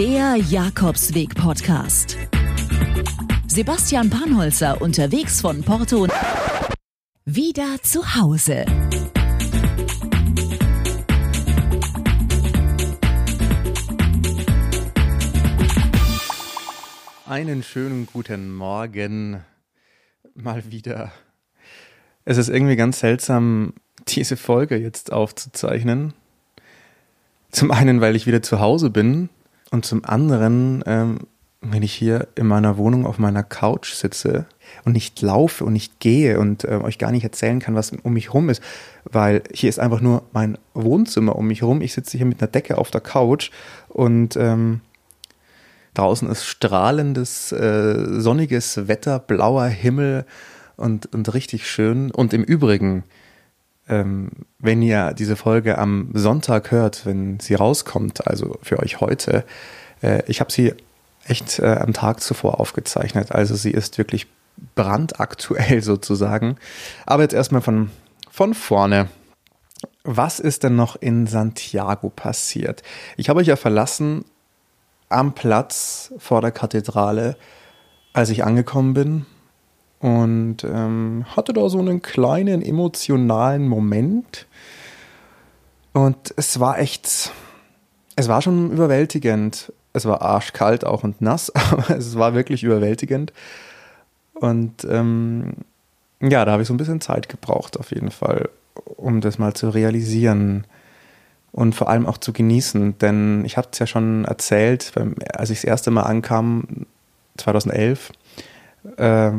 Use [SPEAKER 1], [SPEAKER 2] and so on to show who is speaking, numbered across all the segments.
[SPEAKER 1] Der Jakobsweg-Podcast. Sebastian Panholzer unterwegs von Porto wieder zu Hause.
[SPEAKER 2] Einen schönen guten Morgen. Mal wieder. Es ist irgendwie ganz seltsam, diese Folge jetzt aufzuzeichnen. Zum einen, weil ich wieder zu Hause bin und zum anderen, ähm, wenn ich hier in meiner Wohnung auf meiner Couch sitze und nicht laufe und nicht gehe und äh, euch gar nicht erzählen kann, was um mich herum ist, weil hier ist einfach nur mein Wohnzimmer um mich herum. Ich sitze hier mit einer Decke auf der Couch und ähm, draußen ist strahlendes, äh, sonniges Wetter, blauer Himmel und, und richtig schön. Und im Übrigen, ähm, wenn ihr diese Folge am Sonntag hört, wenn sie rauskommt, also für euch heute, äh, ich habe sie echt äh, am Tag zuvor aufgezeichnet. Also sie ist wirklich brandaktuell sozusagen. Aber jetzt erstmal von, von vorne. Was ist denn noch in Santiago passiert? Ich habe euch ja verlassen am Platz vor der Kathedrale, als ich angekommen bin und ähm, hatte da so einen kleinen emotionalen Moment. Und es war echt, es war schon überwältigend. Es war arschkalt auch und nass, aber es war wirklich überwältigend. Und ähm, ja, da habe ich so ein bisschen Zeit gebraucht, auf jeden Fall, um das mal zu realisieren und vor allem auch zu genießen. Denn ich hatte es ja schon erzählt, als ich das erste Mal ankam, 2011, äh,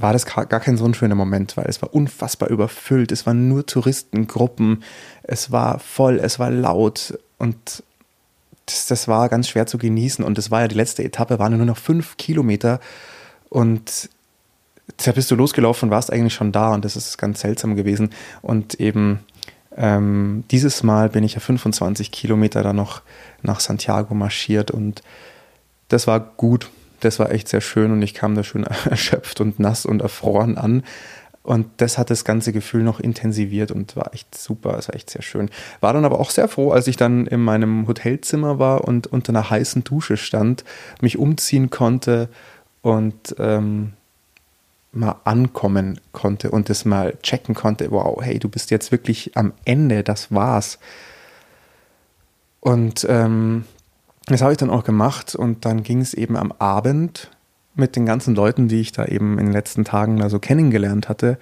[SPEAKER 2] war das gar kein so ein schöner Moment, weil es war unfassbar überfüllt, es waren nur Touristengruppen, es war voll, es war laut und das, das war ganz schwer zu genießen. Und das war ja die letzte Etappe, waren nur noch fünf Kilometer. Und da bist du losgelaufen und warst eigentlich schon da. Und das ist ganz seltsam gewesen. Und eben ähm, dieses Mal bin ich ja 25 Kilometer dann noch nach Santiago marschiert. Und das war gut das war echt sehr schön und ich kam da schön erschöpft und nass und erfroren an. Und das hat das ganze Gefühl noch intensiviert und war echt super, es war echt sehr schön. War dann aber auch sehr froh, als ich dann in meinem Hotelzimmer war und unter einer heißen Dusche stand, mich umziehen konnte und ähm, mal ankommen konnte und das mal checken konnte, wow, hey, du bist jetzt wirklich am Ende, das war's. Und ähm, das habe ich dann auch gemacht und dann ging es eben am Abend mit den ganzen Leuten, die ich da eben in den letzten Tagen da so kennengelernt hatte,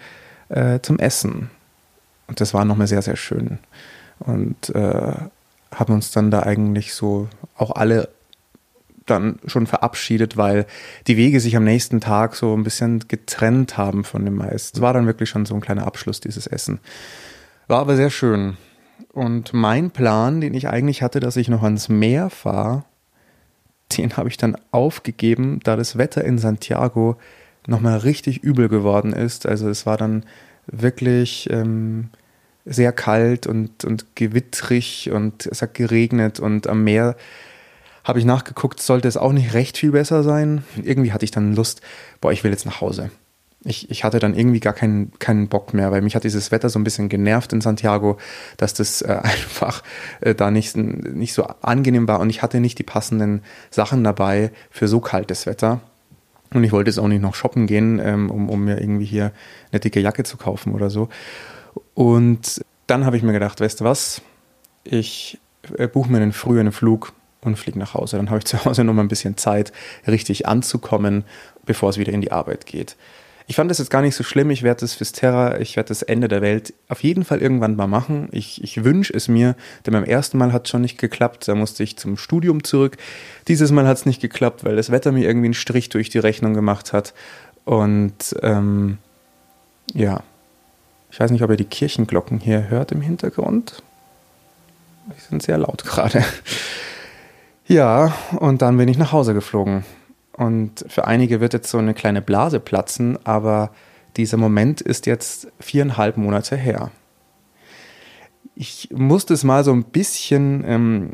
[SPEAKER 2] äh, zum Essen. Und das war nochmal sehr, sehr schön. Und äh, haben uns dann da eigentlich so auch alle dann schon verabschiedet, weil die Wege sich am nächsten Tag so ein bisschen getrennt haben von dem meisten. Es war dann wirklich schon so ein kleiner Abschluss, dieses Essen. War aber sehr schön. Und mein Plan, den ich eigentlich hatte, dass ich noch ans Meer fahre, den habe ich dann aufgegeben, da das Wetter in Santiago nochmal richtig übel geworden ist. Also es war dann wirklich ähm, sehr kalt und, und gewittrig und es hat geregnet und am Meer habe ich nachgeguckt, sollte es auch nicht recht viel besser sein. Irgendwie hatte ich dann Lust, boah, ich will jetzt nach Hause ich, ich hatte dann irgendwie gar keinen, keinen Bock mehr, weil mich hat dieses Wetter so ein bisschen genervt in Santiago, dass das äh, einfach äh, da nicht, nicht so angenehm war und ich hatte nicht die passenden Sachen dabei für so kaltes Wetter. Und ich wollte jetzt auch nicht noch shoppen gehen, ähm, um, um mir irgendwie hier eine dicke Jacke zu kaufen oder so. Und dann habe ich mir gedacht, weißt du was, ich äh, buche mir einen früheren Flug und fliege nach Hause. Dann habe ich zu Hause noch mal ein bisschen Zeit, richtig anzukommen, bevor es wieder in die Arbeit geht. Ich fand das jetzt gar nicht so schlimm. Ich werde das fürs Terra, ich werde das Ende der Welt auf jeden Fall irgendwann mal machen. Ich, ich wünsche es mir, denn beim ersten Mal hat es schon nicht geklappt. Da musste ich zum Studium zurück. Dieses Mal hat es nicht geklappt, weil das Wetter mir irgendwie einen Strich durch die Rechnung gemacht hat. Und ähm, ja, ich weiß nicht, ob ihr die Kirchenglocken hier hört im Hintergrund. Die sind sehr laut gerade. Ja, und dann bin ich nach Hause geflogen. Und für einige wird jetzt so eine kleine Blase platzen, aber dieser Moment ist jetzt viereinhalb Monate her. Ich musste es mal so ein bisschen ähm,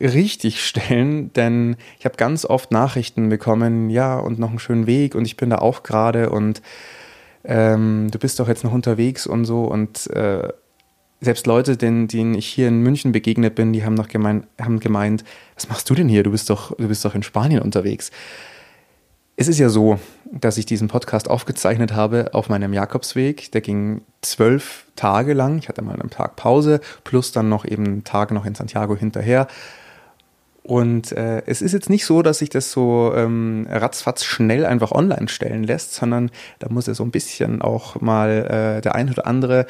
[SPEAKER 2] richtig stellen, denn ich habe ganz oft Nachrichten bekommen, ja, und noch einen schönen Weg und ich bin da auch gerade und ähm, du bist doch jetzt noch unterwegs und so und äh, selbst Leute, denen, denen ich hier in München begegnet bin, die haben noch gemeint, haben gemeint, was machst du denn hier? Du bist doch, du bist doch in Spanien unterwegs. Es ist ja so, dass ich diesen Podcast aufgezeichnet habe auf meinem Jakobsweg. Der ging zwölf Tage lang. Ich hatte mal einen Tag Pause, plus dann noch eben einen Tag noch in Santiago hinterher. Und äh, es ist jetzt nicht so, dass sich das so ähm, ratzfatz schnell einfach online stellen lässt, sondern da muss ja so ein bisschen auch mal äh, der ein oder andere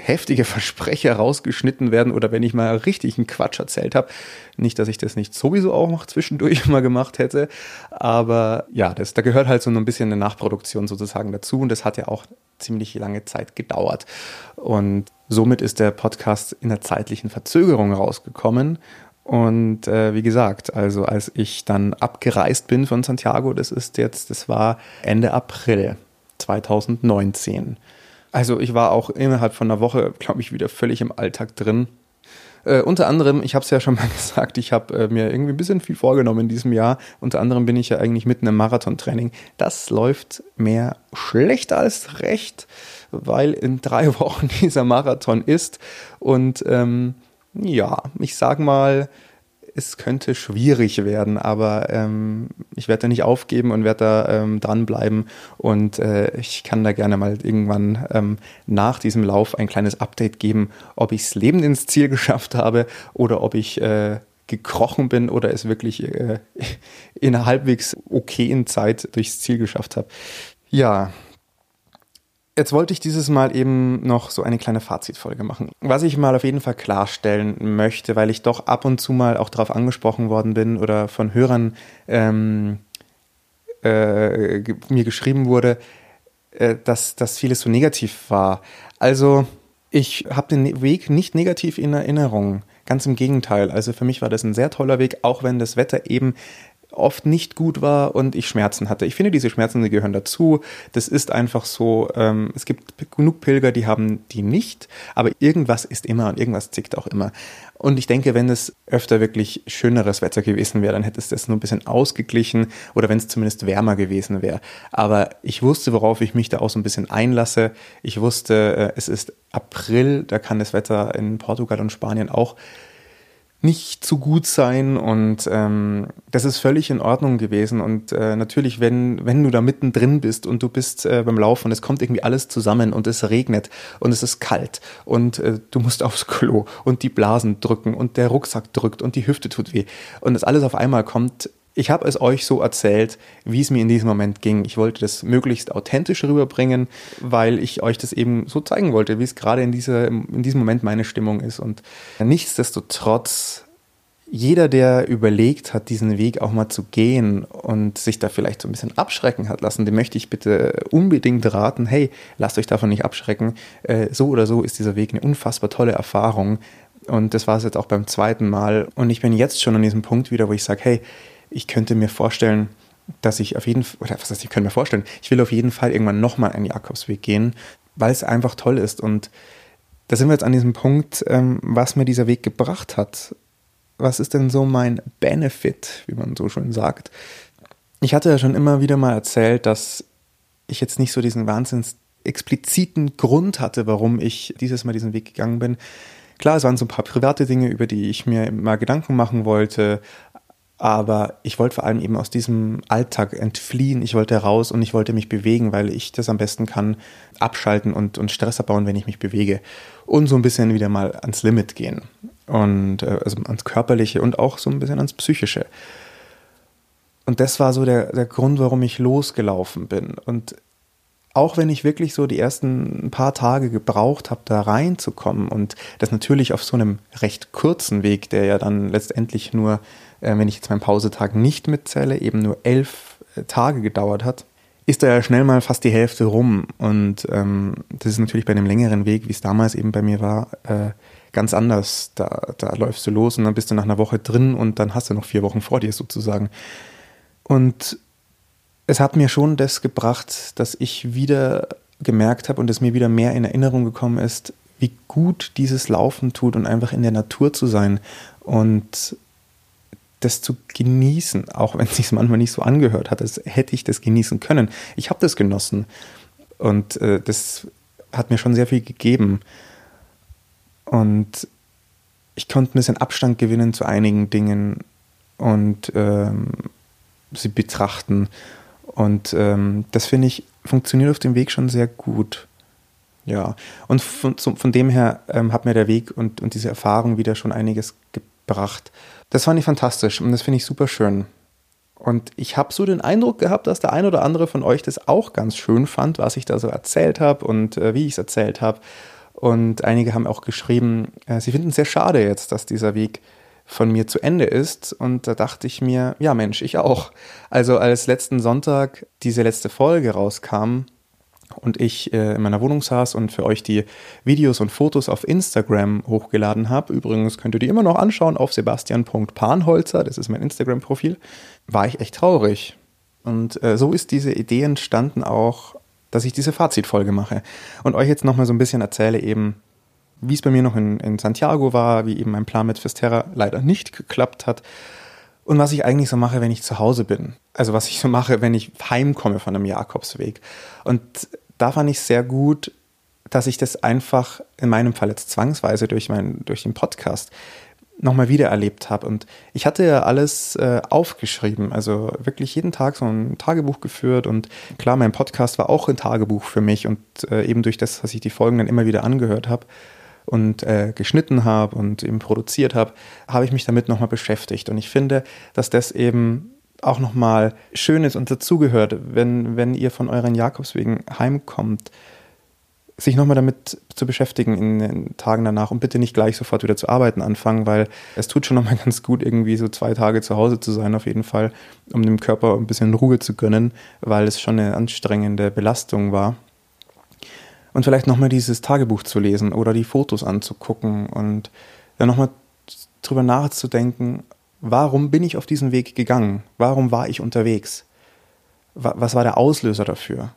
[SPEAKER 2] heftige Versprecher rausgeschnitten werden oder wenn ich mal richtig einen Quatsch erzählt habe. Nicht, dass ich das nicht sowieso auch noch zwischendurch mal gemacht hätte, aber ja, das, da gehört halt so ein bisschen eine Nachproduktion sozusagen dazu und das hat ja auch ziemlich lange Zeit gedauert. Und somit ist der Podcast in der zeitlichen Verzögerung rausgekommen und äh, wie gesagt, also als ich dann abgereist bin von Santiago, das ist jetzt, das war Ende April 2019. Also ich war auch innerhalb von einer Woche, glaube ich, wieder völlig im Alltag drin. Äh, unter anderem, ich habe es ja schon mal gesagt, ich habe äh, mir irgendwie ein bisschen viel vorgenommen in diesem Jahr. Unter anderem bin ich ja eigentlich mitten im Marathontraining. Das läuft mehr schlecht als recht, weil in drei Wochen dieser Marathon ist. Und ähm, ja, ich sag mal, es könnte schwierig werden, aber ähm, ich werde da nicht aufgeben und werde da ähm, dranbleiben und äh, ich kann da gerne mal irgendwann ähm, nach diesem Lauf ein kleines Update geben, ob ich es lebend ins Ziel geschafft habe oder ob ich äh, gekrochen bin oder es wirklich äh, in einer halbwegs okayen Zeit durchs Ziel geschafft habe. Ja, Jetzt wollte ich dieses Mal eben noch so eine kleine Fazitfolge machen. Was ich mal auf jeden Fall klarstellen möchte, weil ich doch ab und zu mal auch darauf angesprochen worden bin oder von Hörern ähm, äh, mir geschrieben wurde, äh, dass, dass vieles so negativ war. Also ich habe den Weg nicht negativ in Erinnerung. Ganz im Gegenteil. Also für mich war das ein sehr toller Weg, auch wenn das Wetter eben oft nicht gut war und ich Schmerzen hatte. Ich finde, diese Schmerzen, die gehören dazu. Das ist einfach so, ähm, es gibt genug Pilger, die haben die nicht, aber irgendwas ist immer und irgendwas zickt auch immer. Und ich denke, wenn es öfter wirklich schöneres Wetter gewesen wäre, dann hätte es das nur ein bisschen ausgeglichen oder wenn es zumindest wärmer gewesen wäre. Aber ich wusste, worauf ich mich da auch so ein bisschen einlasse. Ich wusste, äh, es ist April, da kann das Wetter in Portugal und Spanien auch nicht zu gut sein und ähm, das ist völlig in Ordnung gewesen und äh, natürlich, wenn, wenn du da mittendrin bist und du bist äh, beim Laufen und es kommt irgendwie alles zusammen und es regnet und es ist kalt und äh, du musst aufs Klo und die Blasen drücken und der Rucksack drückt und die Hüfte tut weh und das alles auf einmal kommt, ich habe es euch so erzählt, wie es mir in diesem Moment ging. Ich wollte das möglichst authentisch rüberbringen, weil ich euch das eben so zeigen wollte, wie es gerade in, dieser, in diesem Moment meine Stimmung ist. Und nichtsdestotrotz, jeder, der überlegt hat, diesen Weg auch mal zu gehen und sich da vielleicht so ein bisschen abschrecken hat lassen, dem möchte ich bitte unbedingt raten, hey, lasst euch davon nicht abschrecken. Äh, so oder so ist dieser Weg eine unfassbar tolle Erfahrung. Und das war es jetzt auch beim zweiten Mal. Und ich bin jetzt schon an diesem Punkt wieder, wo ich sage, hey, ich könnte mir vorstellen, dass ich auf jeden Fall, oder was heißt, ich könnte mir vorstellen, ich will auf jeden Fall irgendwann nochmal einen Jakobsweg gehen, weil es einfach toll ist. Und da sind wir jetzt an diesem Punkt, ähm, was mir dieser Weg gebracht hat. Was ist denn so mein Benefit, wie man so schön sagt? Ich hatte ja schon immer wieder mal erzählt, dass ich jetzt nicht so diesen wahnsinns expliziten Grund hatte, warum ich dieses Mal diesen Weg gegangen bin. Klar, es waren so ein paar private Dinge, über die ich mir mal Gedanken machen wollte, aber ich wollte vor allem eben aus diesem Alltag entfliehen. Ich wollte raus und ich wollte mich bewegen, weil ich das am besten kann, abschalten und, und Stress abbauen, wenn ich mich bewege. Und so ein bisschen wieder mal ans Limit gehen. Und äh, also ans Körperliche und auch so ein bisschen ans Psychische. Und das war so der, der Grund, warum ich losgelaufen bin. Und auch wenn ich wirklich so die ersten paar Tage gebraucht habe, da reinzukommen und das natürlich auf so einem recht kurzen Weg, der ja dann letztendlich nur äh, wenn ich jetzt meinen Pausetag nicht mitzähle, eben nur elf äh, Tage gedauert hat, ist da ja schnell mal fast die Hälfte rum. Und ähm, das ist natürlich bei einem längeren Weg, wie es damals eben bei mir war, äh, ganz anders. Da, da läufst du los und dann bist du nach einer Woche drin und dann hast du noch vier Wochen vor dir sozusagen. Und es hat mir schon das gebracht, dass ich wieder gemerkt habe und es mir wieder mehr in Erinnerung gekommen ist, wie gut dieses Laufen tut und einfach in der Natur zu sein und das zu genießen, auch wenn es sich manchmal nicht so angehört hat, als hätte ich das genießen können. Ich habe das genossen und äh, das hat mir schon sehr viel gegeben. Und ich konnte ein bisschen Abstand gewinnen zu einigen Dingen und ähm, sie betrachten. Und ähm, das finde ich, funktioniert auf dem Weg schon sehr gut. Ja, und von, von dem her ähm, hat mir der Weg und, und diese Erfahrung wieder schon einiges gebracht. Das fand ich fantastisch und das finde ich super schön. Und ich habe so den Eindruck gehabt, dass der ein oder andere von euch das auch ganz schön fand, was ich da so erzählt habe und äh, wie ich es erzählt habe. Und einige haben auch geschrieben, äh, sie finden es sehr schade jetzt, dass dieser Weg von mir zu Ende ist. Und da dachte ich mir, ja Mensch, ich auch. Also als letzten Sonntag diese letzte Folge rauskam, und ich äh, in meiner Wohnung saß und für euch die Videos und Fotos auf Instagram hochgeladen habe, übrigens könnt ihr die immer noch anschauen auf sebastian.panholzer, das ist mein Instagram-Profil, war ich echt traurig. Und äh, so ist diese Idee entstanden auch, dass ich diese Fazitfolge mache und euch jetzt nochmal so ein bisschen erzähle eben, wie es bei mir noch in, in Santiago war, wie eben mein Plan mit Fisterra leider nicht geklappt hat und was ich eigentlich so mache, wenn ich zu Hause bin. Also was ich so mache, wenn ich heimkomme von einem Jakobsweg. Und da fand ich sehr gut, dass ich das einfach in meinem Fall jetzt zwangsweise durch, mein, durch den Podcast nochmal wieder erlebt habe. Und ich hatte ja alles äh, aufgeschrieben, also wirklich jeden Tag so ein Tagebuch geführt. Und klar, mein Podcast war auch ein Tagebuch für mich und äh, eben durch das, dass ich die Folgen dann immer wieder angehört habe, und äh, geschnitten habe und eben produziert habe, habe ich mich damit nochmal beschäftigt. Und ich finde, dass das eben auch nochmal schön ist und dazugehört, wenn, wenn ihr von euren Jakobswegen heimkommt, sich nochmal damit zu beschäftigen in den Tagen danach und bitte nicht gleich sofort wieder zu arbeiten anfangen, weil es tut schon nochmal ganz gut, irgendwie so zwei Tage zu Hause zu sein, auf jeden Fall, um dem Körper ein bisschen Ruhe zu gönnen, weil es schon eine anstrengende Belastung war. Und vielleicht nochmal dieses Tagebuch zu lesen oder die Fotos anzugucken und dann nochmal drüber nachzudenken, warum bin ich auf diesen Weg gegangen? Warum war ich unterwegs? Was war der Auslöser dafür?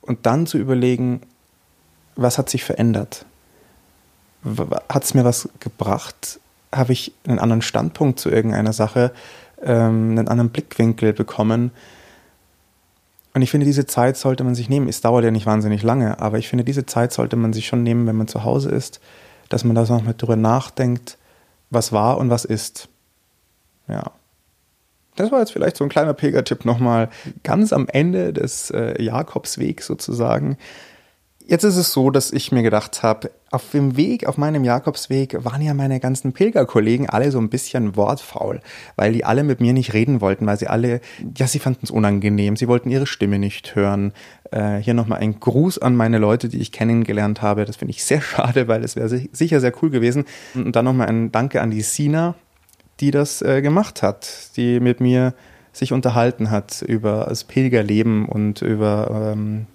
[SPEAKER 2] Und dann zu überlegen, was hat sich verändert? Hat es mir was gebracht? Habe ich einen anderen Standpunkt zu irgendeiner Sache, ähm, einen anderen Blickwinkel bekommen? Und ich finde, diese Zeit sollte man sich nehmen. Es dauert ja nicht wahnsinnig lange, aber ich finde, diese Zeit sollte man sich schon nehmen, wenn man zu Hause ist, dass man da noch mal drüber nachdenkt, was war und was ist. Ja. Das war jetzt vielleicht so ein kleiner Pilgertipp nochmal ganz am Ende des äh, Jakobswegs sozusagen. Jetzt ist es so, dass ich mir gedacht habe, auf dem Weg, auf meinem Jakobsweg, waren ja meine ganzen Pilgerkollegen alle so ein bisschen wortfaul, weil die alle mit mir nicht reden wollten, weil sie alle, ja, sie fanden es unangenehm, sie wollten ihre Stimme nicht hören. Äh, hier nochmal ein Gruß an meine Leute, die ich kennengelernt habe. Das finde ich sehr schade, weil es wäre sicher sehr cool gewesen. Und dann nochmal ein Danke an die Sina, die das äh, gemacht hat, die mit mir sich unterhalten hat über das Pilgerleben und über ähm,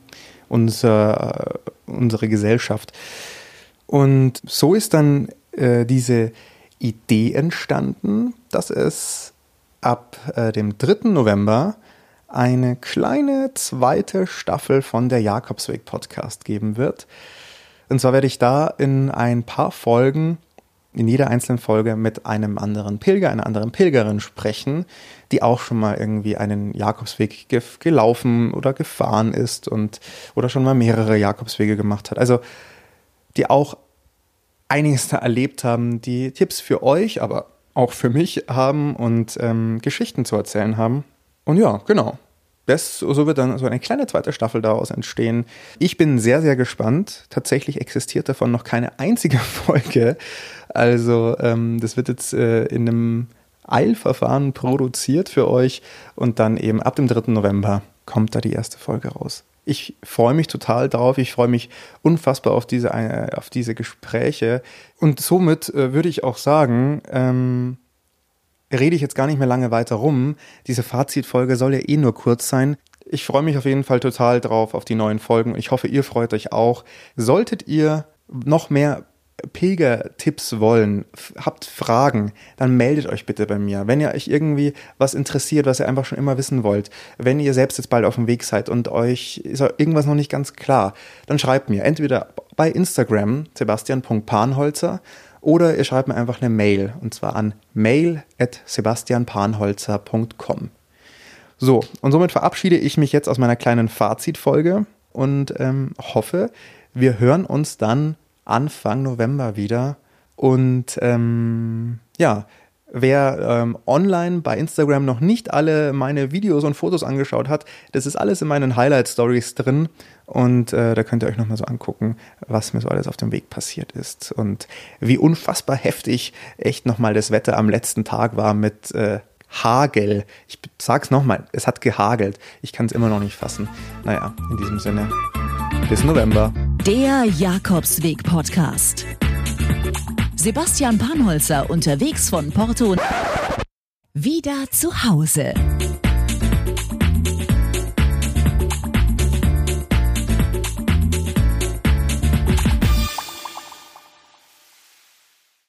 [SPEAKER 2] unser, unsere Gesellschaft. Und so ist dann äh, diese Idee entstanden, dass es ab äh, dem 3. November eine kleine zweite Staffel von der Jakobsweg Podcast geben wird. Und zwar werde ich da in ein paar Folgen in jeder einzelnen Folge mit einem anderen Pilger, einer anderen Pilgerin sprechen, die auch schon mal irgendwie einen Jakobsweg ge gelaufen oder gefahren ist und oder schon mal mehrere Jakobswege gemacht hat. Also die auch einiges da erlebt haben, die Tipps für euch, aber auch für mich haben und ähm, Geschichten zu erzählen haben. Und ja, genau das, so wird dann so eine kleine zweite Staffel daraus entstehen. Ich bin sehr, sehr gespannt. Tatsächlich existiert davon noch keine einzige Folge. Also ähm, das wird jetzt äh, in einem Eilverfahren produziert für euch und dann eben ab dem 3. November kommt da die erste Folge raus. Ich freue mich total drauf. Ich freue mich unfassbar auf diese, äh, auf diese Gespräche. Und somit äh, würde ich auch sagen, ähm, rede ich jetzt gar nicht mehr lange weiter rum. Diese Fazitfolge soll ja eh nur kurz sein. Ich freue mich auf jeden Fall total drauf auf die neuen Folgen. Ich hoffe, ihr freut euch auch. Solltet ihr noch mehr Pilger-Tipps wollen, habt Fragen, dann meldet euch bitte bei mir. Wenn ihr euch irgendwie was interessiert, was ihr einfach schon immer wissen wollt, wenn ihr selbst jetzt bald auf dem Weg seid und euch ist irgendwas noch nicht ganz klar, dann schreibt mir entweder bei Instagram sebastian.panholzer oder ihr schreibt mir einfach eine Mail und zwar an mail.sebastianpanholzer.com. So, und somit verabschiede ich mich jetzt aus meiner kleinen Fazitfolge und ähm, hoffe, wir hören uns dann Anfang November wieder. Und ähm, ja, Wer ähm, online bei Instagram noch nicht alle meine Videos und Fotos angeschaut hat, das ist alles in meinen Highlight Stories drin und äh, da könnt ihr euch nochmal so angucken, was mir so alles auf dem Weg passiert ist und wie unfassbar heftig echt nochmal das Wetter am letzten Tag war mit äh, Hagel. Ich sag's nochmal, es hat gehagelt. Ich kann es immer noch nicht fassen. Naja, in diesem Sinne, bis November.
[SPEAKER 1] Der Jakobsweg Podcast. Sebastian Panholzer unterwegs von Porto wieder zu Hause.